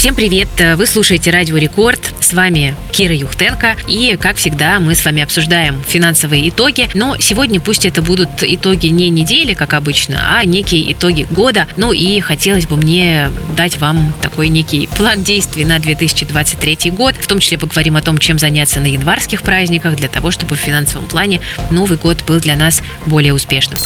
Всем привет! Вы слушаете Радио Рекорд. С вами Кира Юхтенко. И, как всегда, мы с вами обсуждаем финансовые итоги. Но сегодня пусть это будут итоги не недели, как обычно, а некие итоги года. Ну и хотелось бы мне дать вам такой некий план действий на 2023 год. В том числе поговорим о том, чем заняться на январских праздниках, для того, чтобы в финансовом плане Новый год был для нас более успешным.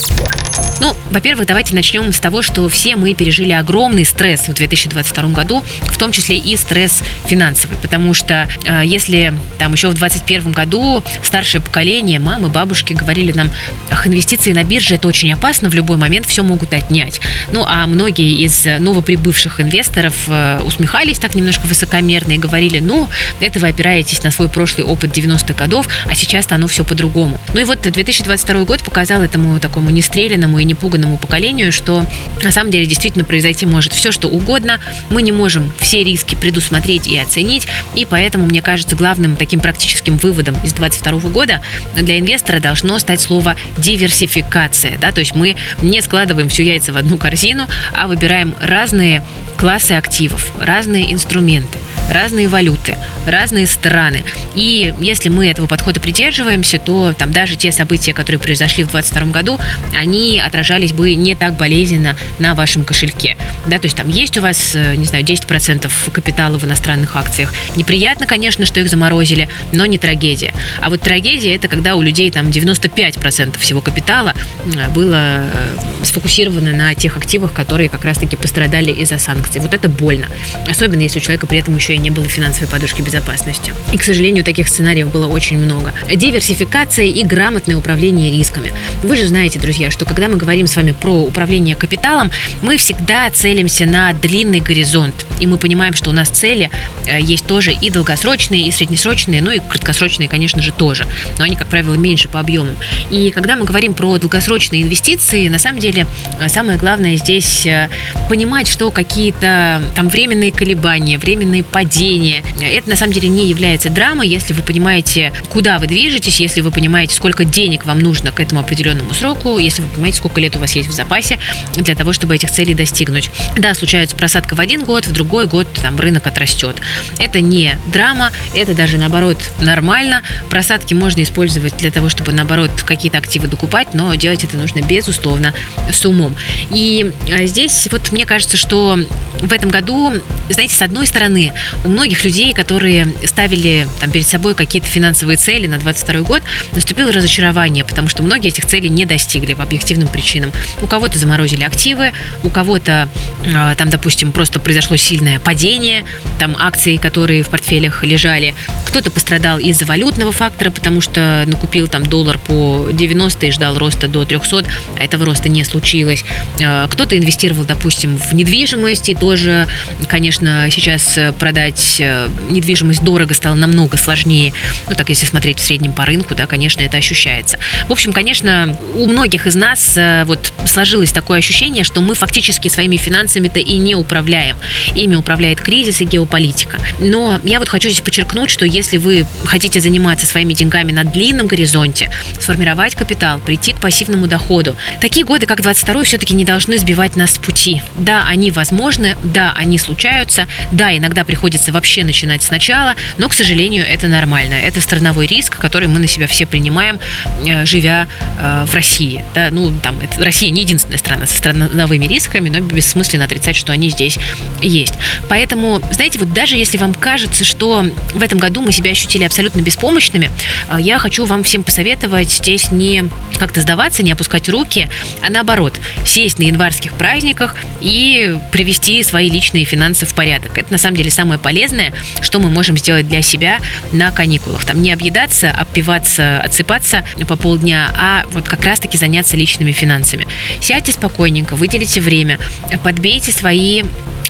Ну, во-первых, давайте начнем с того, что все мы пережили огромный стресс в 2022 году, в том числе и стресс финансовый, потому что э, если там еще в 2021 году старшее поколение, мамы, бабушки говорили нам, ах, инвестиции на бирже это очень опасно, в любой момент все могут отнять. Ну, а многие из новоприбывших инвесторов э, усмехались так немножко высокомерно и говорили, ну, это вы опираетесь на свой прошлый опыт 90-х годов, а сейчас-то оно все по-другому. Ну и вот 2022 год показал этому такому нестрелянному и непуганному поколению, что на самом деле действительно произойти может все, что угодно. Мы не можем все риски предусмотреть и оценить, и поэтому, мне кажется, главным таким практическим выводом из 2022 года для инвестора должно стать слово диверсификация. Да? То есть мы не складываем все яйца в одну корзину, а выбираем разные классы активов, разные инструменты разные валюты, разные страны. И если мы этого подхода придерживаемся, то там даже те события, которые произошли в 2022 году, они отражались бы не так болезненно на вашем кошельке. Да, то есть там есть у вас, э, не знаю, 10% капитала в иностранных акциях. Неприятно, конечно, что их заморозили, но не трагедия. А вот трагедия это когда у людей там 95% всего капитала э, было э, сфокусировано на тех активах, которые как раз-таки пострадали из-за санкций. Вот это больно. Особенно если у человека при этом еще и не было финансовой подушки безопасности. И, к сожалению, таких сценариев было очень много. Диверсификация и грамотное управление рисками. Вы же знаете, друзья, что когда мы говорим с вами про управление капиталом, мы всегда целимся на длинный горизонт. И мы понимаем, что у нас цели э, есть тоже и долгосрочные, и среднесрочные, ну и краткосрочные, конечно же, тоже. Но они, как правило, меньше по объемам. И когда мы говорим про долгосрочные инвестиции, на самом деле э, самое главное здесь э, понимать, что какие-то там временные колебания, временные падения, падение. Это на самом деле не является драмой, если вы понимаете, куда вы движетесь, если вы понимаете, сколько денег вам нужно к этому определенному сроку, если вы понимаете, сколько лет у вас есть в запасе для того, чтобы этих целей достигнуть. Да, случается просадка в один год, в другой год там рынок отрастет. Это не драма, это даже наоборот нормально. Просадки можно использовать для того, чтобы наоборот какие-то активы докупать, но делать это нужно безусловно с умом. И а, здесь вот мне кажется, что в этом году, знаете, с одной стороны, многих людей, которые ставили там, перед собой какие-то финансовые цели на 22 год, наступило разочарование, потому что многие этих целей не достигли по объективным причинам. У кого-то заморозили активы, у кого-то а, там, допустим, просто произошло сильное падение, там акции, которые в портфелях лежали, кто-то пострадал из-за валютного фактора, потому что накупил там доллар по 90 и ждал роста до 300, а этого роста не случилось. А, кто-то инвестировал, допустим, в недвижимость, и тоже, конечно, сейчас продать продать э, недвижимость дорого стало намного сложнее. Ну, так если смотреть в среднем по рынку, да, конечно, это ощущается. В общем, конечно, у многих из нас э, вот сложилось такое ощущение, что мы фактически своими финансами-то и не управляем. Ими управляет кризис и геополитика. Но я вот хочу здесь подчеркнуть, что если вы хотите заниматься своими деньгами на длинном горизонте, сформировать капитал, прийти к пассивному доходу, такие годы, как 22 все-таки не должны сбивать нас с пути. Да, они возможны, да, они случаются, да, иногда приходится приходится вообще начинать сначала, но, к сожалению, это нормально. Это страновой риск, который мы на себя все принимаем, э, живя э, в России. Да, ну, там, это, Россия не единственная страна со страновыми рисками, но бессмысленно отрицать, что они здесь есть. Поэтому, знаете, вот даже если вам кажется, что в этом году мы себя ощутили абсолютно беспомощными, э, я хочу вам всем посоветовать здесь не как-то сдаваться, не опускать руки, а наоборот, сесть на январских праздниках и привести свои личные финансы в порядок. Это на самом деле самое полезное, что мы можем сделать для себя на каникулах. Там не объедаться, опиваться, отсыпаться по полдня, а вот как раз-таки заняться личными финансами. Сядьте спокойненько, выделите время, подбейте свои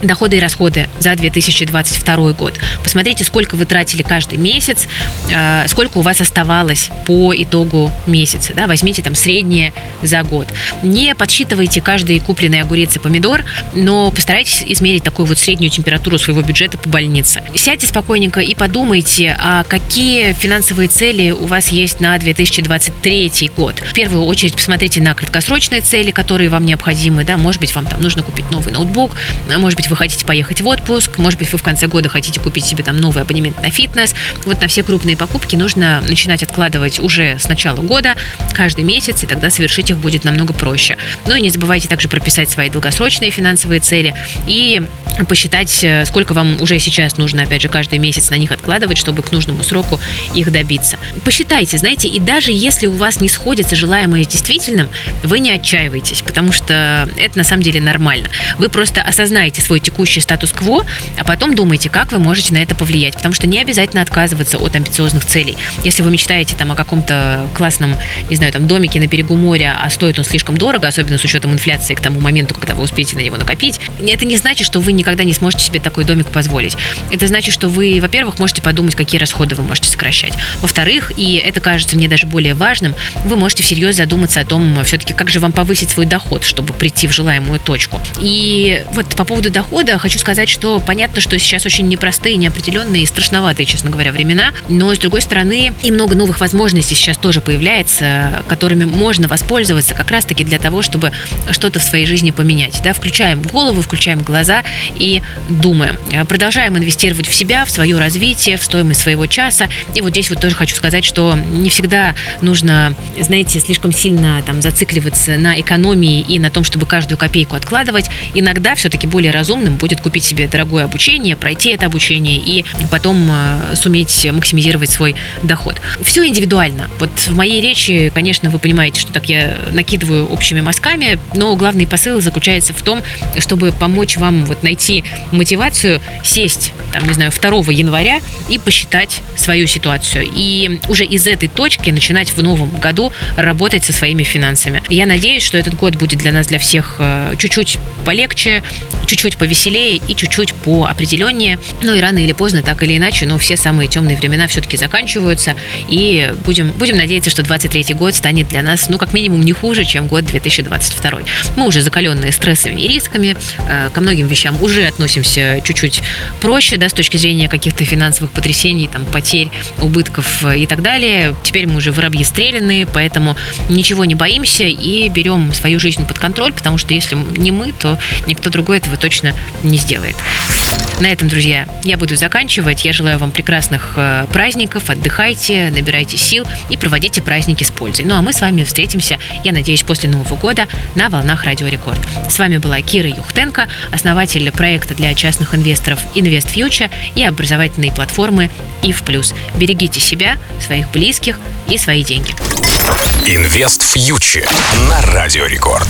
доходы и расходы за 2022 год. Посмотрите, сколько вы тратили каждый месяц, э, сколько у вас оставалось по итогу месяца. Да? Возьмите там среднее за год. Не подсчитывайте каждый купленный огурец и помидор, но постарайтесь измерить такую вот среднюю температуру своего бюджета по больнице. Сядьте спокойненько и подумайте, а какие финансовые цели у вас есть на 2023 год. В первую очередь посмотрите на краткосрочные цели, которые вам необходимы. Да? Может быть, вам там нужно купить новый ноутбук, может быть, вы хотите поехать в отпуск, может быть, вы в конце года хотите купить себе там новый абонемент на фитнес. Вот на все крупные покупки нужно начинать откладывать уже с начала года, каждый месяц, и тогда совершить их будет намного проще. Ну и не забывайте также прописать свои долгосрочные финансовые цели и посчитать, э, сколько вам уже сейчас нужно, опять же, каждый месяц на них откладывать, чтобы к нужному сроку их добиться. Посчитайте, знаете, и даже если у вас не сходится желаемое с действительным, вы не отчаивайтесь, потому что это на самом деле нормально. Вы просто осознаете свой текущий статус-кво, а потом думаете, как вы можете на это повлиять, потому что не обязательно отказываться от амбициозных целей. Если вы мечтаете там о каком-то классном, не знаю, там домике на берегу моря, а стоит он слишком дорого, особенно с учетом инфляции к тому моменту, когда вы успеете на него накопить, это не значит, что вы никогда не сможете себе такой домик позволить. Это значит, что вы, во-первых, можете подумать, какие расходы вы можете сокращать. Во-вторых, и это кажется мне даже более важным, вы можете всерьез задуматься о том, все-таки, как же вам повысить свой доход, чтобы прийти в желаемую точку. И вот по поводу дохода хочу сказать, что понятно, что сейчас очень непростые, неопределенные и страшноватые, честно говоря, времена, но с другой стороны и много новых возможностей сейчас тоже появляется, которыми можно воспользоваться как раз-таки для того, чтобы что-то в своей жизни поменять. Да? Включаем голову, включаем глаза и думаем. Продолжаем инвестировать в себя, в свое развитие, в стоимость своего часа. И вот здесь вот тоже хочу сказать, что не всегда нужно, знаете, слишком сильно там зацикливаться на экономии и на том, чтобы каждую копейку откладывать. Иногда все-таки более разумным будет купить себе дорогое обучение, пройти это обучение и потом э, суметь максимизировать свой доход. Все индивидуально. Вот в моей речи, конечно, вы понимаете, что так я накидываю общими мазками, но главный посыл заключается в том, чтобы помочь вам вот найти мотивацию сесть, там, не знаю, 2 января и посчитать свою ситуацию. И уже из этой точки начинать в новом году работать со своими финансами. Я надеюсь, что этот год будет для нас, для всех э, чуть-чуть полегче, чуть-чуть повеселее и чуть-чуть поопределеннее. Ну и рано или поздно, так или иначе, но все самые темные времена все-таки заканчиваются. И будем, будем надеяться, что 23 год станет для нас, ну, как минимум, не хуже, чем год 2022. Мы уже закаленные стрессами и рисками, э, ко многим вещам уже относимся чуть-чуть проще, да, с точки зрения каких-то финансовых потрясений, там, потерь, убытков и так далее. Теперь мы уже воробьи стреляны, поэтому ничего не боимся и берем свою жизнь под контроль, потому что если не мы, то никто другой этого точно не сделает. На этом, друзья, я буду заканчивать. Я желаю вам прекрасных э, праздников, отдыхайте, набирайте сил и проводите праздники с пользой. Ну а мы с вами встретимся, я надеюсь, после Нового года на волнах Радио Рекорд. С вами была Кира Юхтенко, основатель проекта для частных инвесторов Invest Future и образовательной платформы IF+. Берегите себя, своих близких и свои деньги. Инвест Фьючер на Радио Рекорд.